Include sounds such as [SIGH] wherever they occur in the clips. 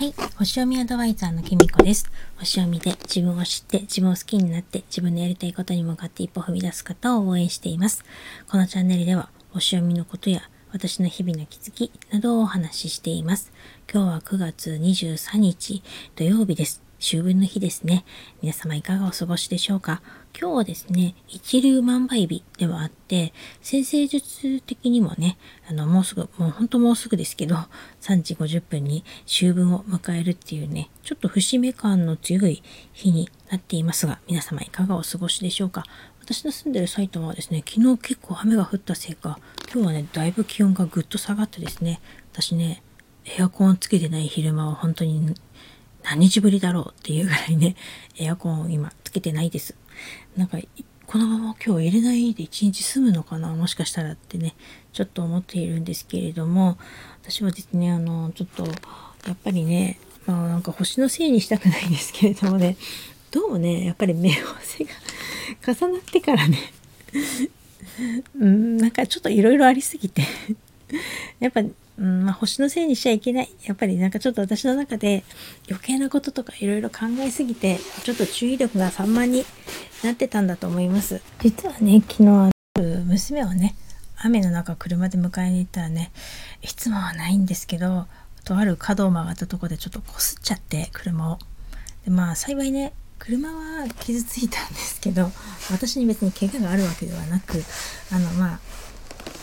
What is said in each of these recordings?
はい。星読みアドバイザーのきみこです。星読みで自分を知って自分を好きになって自分のやりたいことに向かって一歩踏み出す方を応援しています。このチャンネルでは星読みのことや私の日々の気づきなどをお話ししています。今日は9月23日土曜日です。秋分の日ですね。皆様いかがお過ごしでしょうか？今日はですね、一粒万倍日ではあって、先生術的にもね、あの、もうすぐ、もうほんともうすぐですけど、3時50分に秋分を迎えるっていうね、ちょっと節目感の強い日になっていますが、皆様いかがお過ごしでしょうか？私の住んでる埼玉はですね、昨日結構雨が降ったせいか、今日はね、だいぶ気温がぐっと下がってですね、私ね、エアコンつけてない昼間は本当に何日ぶりだろうっていうぐらいね、エアコンを今つけてないです。なんか、このまま今日入れないで一日済むのかなもしかしたらってね、ちょっと思っているんですけれども、私はですね、あの、ちょっと、やっぱりね、まあなんか星のせいにしたくないんですけれどもね、どうもね、やっぱり目合わせが重なってからね、[LAUGHS] うん、なんかちょっといろいろありすぎて [LAUGHS] やっぱうんまあ、星のせいにしちゃいけない。やっぱりなんかちょっと私の中で余計なこととかいろいろ考えすぎて、ちょっと注意力が散漫になってたんだと思います。実はね、昨日、娘をね、雨の中車で迎えに行ったらね、いつもはないんですけど、とある角を曲がったとこでちょっとこすっちゃって、車を。でまあ幸いね、車は傷ついたんですけど、[LAUGHS] 私に別に怪我があるわけではなく、あのまあ、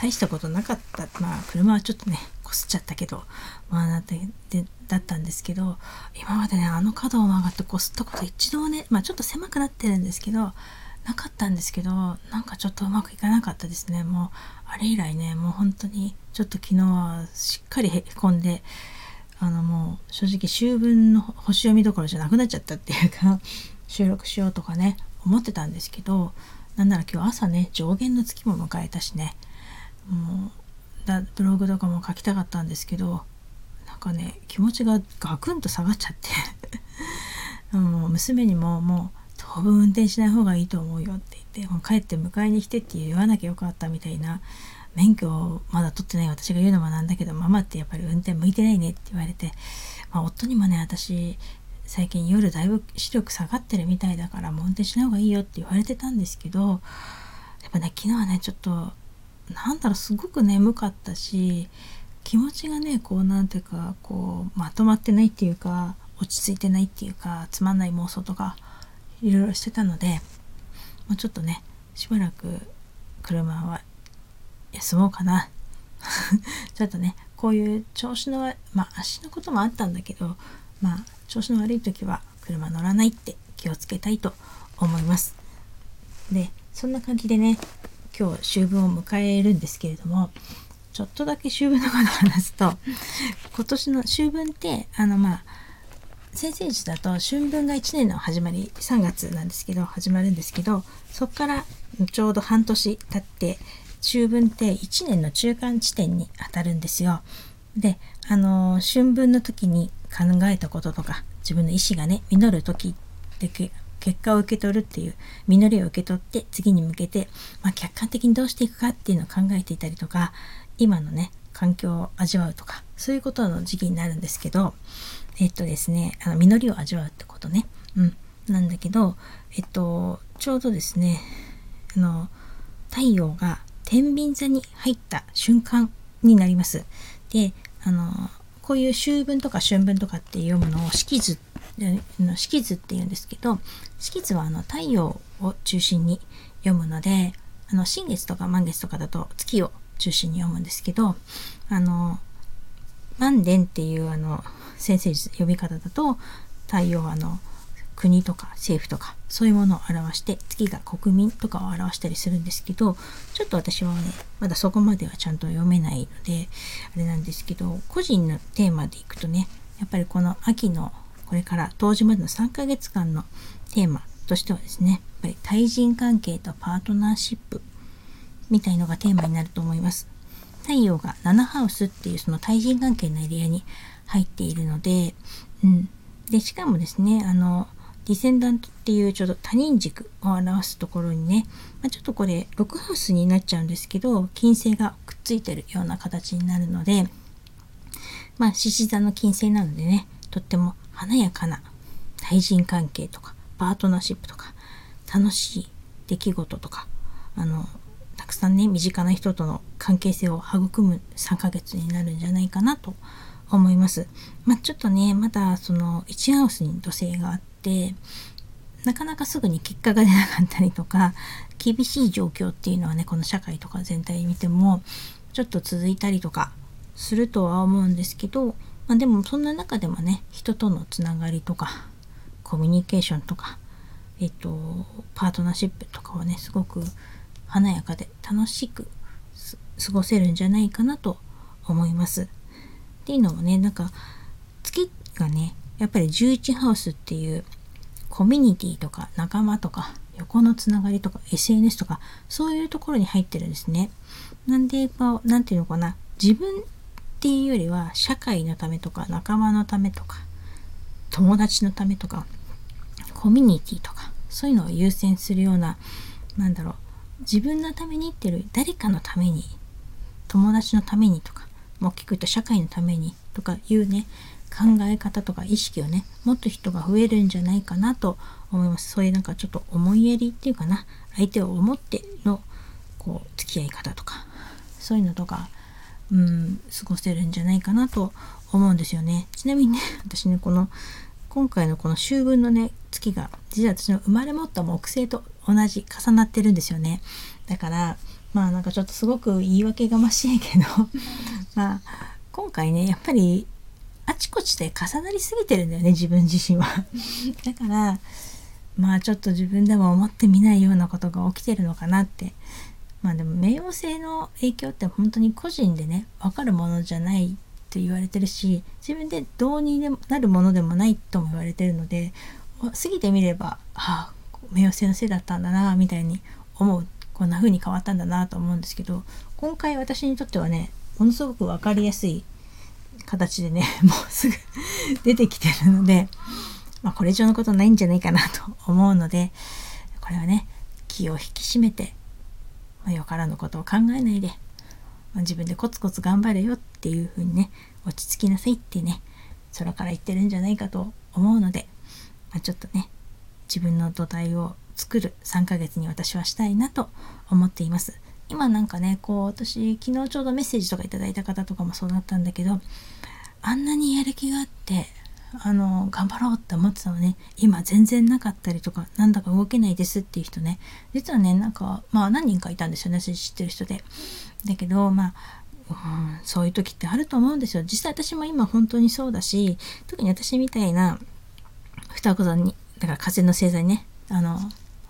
大したことなかった。まあ、車はちょっとね、こすっちゃったけど、まあ、だってでだったんですけど、今までね、あの角を曲がってこすったこと一度ね、まあちょっと狭くなってるんですけど、なかったんですけど、なんかちょっとうまくいかなかったですね。もう、あれ以来ね、もう本当に、ちょっと昨日はしっかりへこんで、あのもう正直秋分の星読みどころじゃなくなっちゃったっていうか、[LAUGHS] 収録しようとかね、思ってたんですけど、なんなら今日朝ね、上限の月も迎えたしね、もうだブログとかも書きたかったんですけどなんかね気持ちがガクンと下がっちゃって。[LAUGHS] もう娘にももう当分運転しない方がいいと思うよって言ってもう帰って迎えに来てって言わなきゃよかったみたいな免許をまだ取ってない私が言うのもなんだけどママってやっぱり運転向いてないねって言われて、まあ、夫にもね私最近夜だいぶ視力下がってるみたいだからもう運転しない方がいいよって言われてたんですけどやっぱね昨日はねちょっとなんだろうすごく眠かったし気持ちがねこうなんていうかこうまとまってないっていうか落ち着いてないっていうかつまんない妄想とかいろいろしてたのでもうちょっとねしばらく車は休もうかな。[LAUGHS] ちょっとねこういう調子のまあ足のこともあったんだけどまあ調子の悪い時は車乗らないって気をつけたいと思います。でそんな感じでね今日秋分を迎えるんですけれどもちょっとだけ秋分のことを話すと今年の秋分ってあのまあ先生術だと春分が1年の始まり3月なんですけど始まるんですけどそこからちょうど半年経って秋分って1年の中間地点にあたるんですよ。であの春分の時に考えたこととか自分の意思がね実る時って結果を受け取るっていう実りを受け取って次に向けて、まあ、客観的にどうしていくかっていうのを考えていたりとか今のね環境を味わうとかそういうことの時期になるんですけどえっとですねあの実りを味わうってことねうんなんだけどえっとちょうどですねあの太陽が天秤座に入った瞬間になります。であのこういう秋分とか春分とかって読むのを式図の式図っていうんですけど式図はあの太陽を中心に読むのであの新月とか満月とかだと月を中心に読むんですけどあの万年っていうあの先生術呼び方だと太陽はあの国とか政府とかそういうものを表して月が国民とかを表したりするんですけどちょっと私はねまだそこまではちゃんと読めないのであれなんですけど個人のテーマでいくとねやっぱりこの秋のこれから当時までの3ヶ月間のテーマとしてはですねやっぱり対人関係とパートナーシップみたいのがテーマになると思います。太陽が7ハウスっていうその対人関係のエリアに入っているので、うん、でしかもですねあのディセンダントっていうちょっと他人軸を表すところにね、まあ、ちょっとこれ6ハウスになっちゃうんですけど金星がくっついてるような形になるのでまあ獅子座の金星なのでねとっても華やかな対人関係とかパートナーシップとか楽しい出来事とかあのたくさんね身近な人との関係性を育む3ヶ月になるんじゃないかなと思います。まあ、ちょっとねまだその1ハウスに土星があってなかなかすぐに結果が出なかったりとか厳しい状況っていうのはねこの社会とか全体見てもちょっと続いたりとかするとは思うんですけど、まあ、でもそんな中でもね人とのつながりとかコミュニケーションとかえっとパートナーシップとかはねすごく華やかで楽しく過ごせるんじゃないかなと思います。っていうのもねなんか月がねやっぱり11ハウスっていうコミュニティとか仲間とか横のつながりとか SNS とかそういうところに入ってるんですね。なんでまあ何て言うのかな自分っていうよりは社会のためとか仲間のためとか友達のためとかコミュニティとかそういうのを優先するような何だろう自分のためにってる誰かのために友達のためにとか大きく言うと社会のためにとかいうね考え方とか意識をねもっと人が増えるんじゃないかなと思います。そういうなんかちょっと思いやりっていうかな相手を思ってのこう付き合い方とかそういうのとかうん過ごせるんじゃないかなと思うんですよね。ちなみにね [LAUGHS] 私ねこの今回のこの秋分のね月が実は私の生まれ持った木星と同じ重なってるんですよね。だからまあなんかちょっとすごく言い訳がましいけど [LAUGHS] まあ今回ねやっぱりあちこちで重なりすぎてるんだよね自分自身は。[LAUGHS] だからまあちょっと自分でも思ってみないようなことが起きてるのかなって。まあでも冥王星の影響って本当に個人でね分かるものじゃないと言われてるし自分でどうになるものでもないとも言われてるので過ぎてみればああ冥王星のせいだったんだなみたいに思うこんな風に変わったんだなと思うんですけど今回私にとってはねものすごく分かりやすい形でね [LAUGHS] もうすぐ出てきてるので、まあ、これ以上のことないんじゃないかなと思うのでこれはね気を引き締めて、まあ、よからぬことを考えないで、まあ、自分でコツコツ頑張れよっていう風にね落ち着きなさいってね空から言ってるんじゃないかと思うので、まあ、ちょっとね自分の土台を作る3ヶ月に私はしたいなと思っています。今なんかねこう私昨日ちょうどメッセージとかいただいた方とかもそうだったんだけどあんなにやる気があってあの頑張ろうって思ってたのね。今全然なかったりとかなんだか動けないですっていう人ね。実はねなんかまあ何人かいたんですよね。私知ってる人で。だけどまあうん、そういう時ってあると思うんですよ。実際私も今本当にそうだし特に私みたいな双子座にだから風の星座にねあの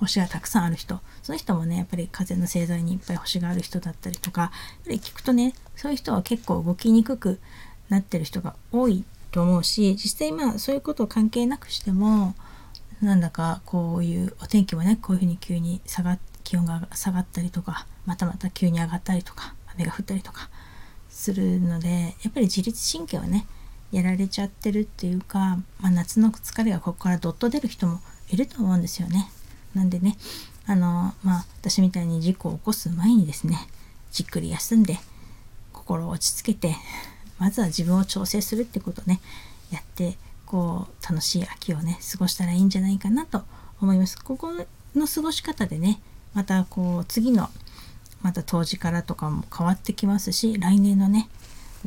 星がたくさんある人その人もねやっぱり風の星座にいっぱい星がある人だったりとかやっぱり聞くとねそういう人は結構動きにくくなってる人が多いと思うし実際まあそういうことを関係なくしてもなんだかこういうお天気もねこういうふうに急に下が気温が下がったりとかまたまた急に上がったりとか雨が降ったりとかするのでやっぱり自律神経はねやられちゃってるっていうか、まあ、夏の疲れがここからどっと出る人もいると思うんですよね。なんでねあのまあ私みたいに事故を起こす前にですねじっくり休んで心を落ち着けてまずは自分を調整するってことをねやってこう楽しい秋をね過ごしたらいいんじゃないかなと思います。ここの過ごし方でねまたこう次のまた冬至からとかも変わってきますし来年のね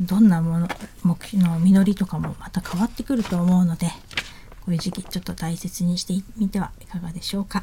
どんなもの目標の実りとかもまた変わってくると思うのでこういう時期ちょっと大切にしてみてはいかがでしょうか。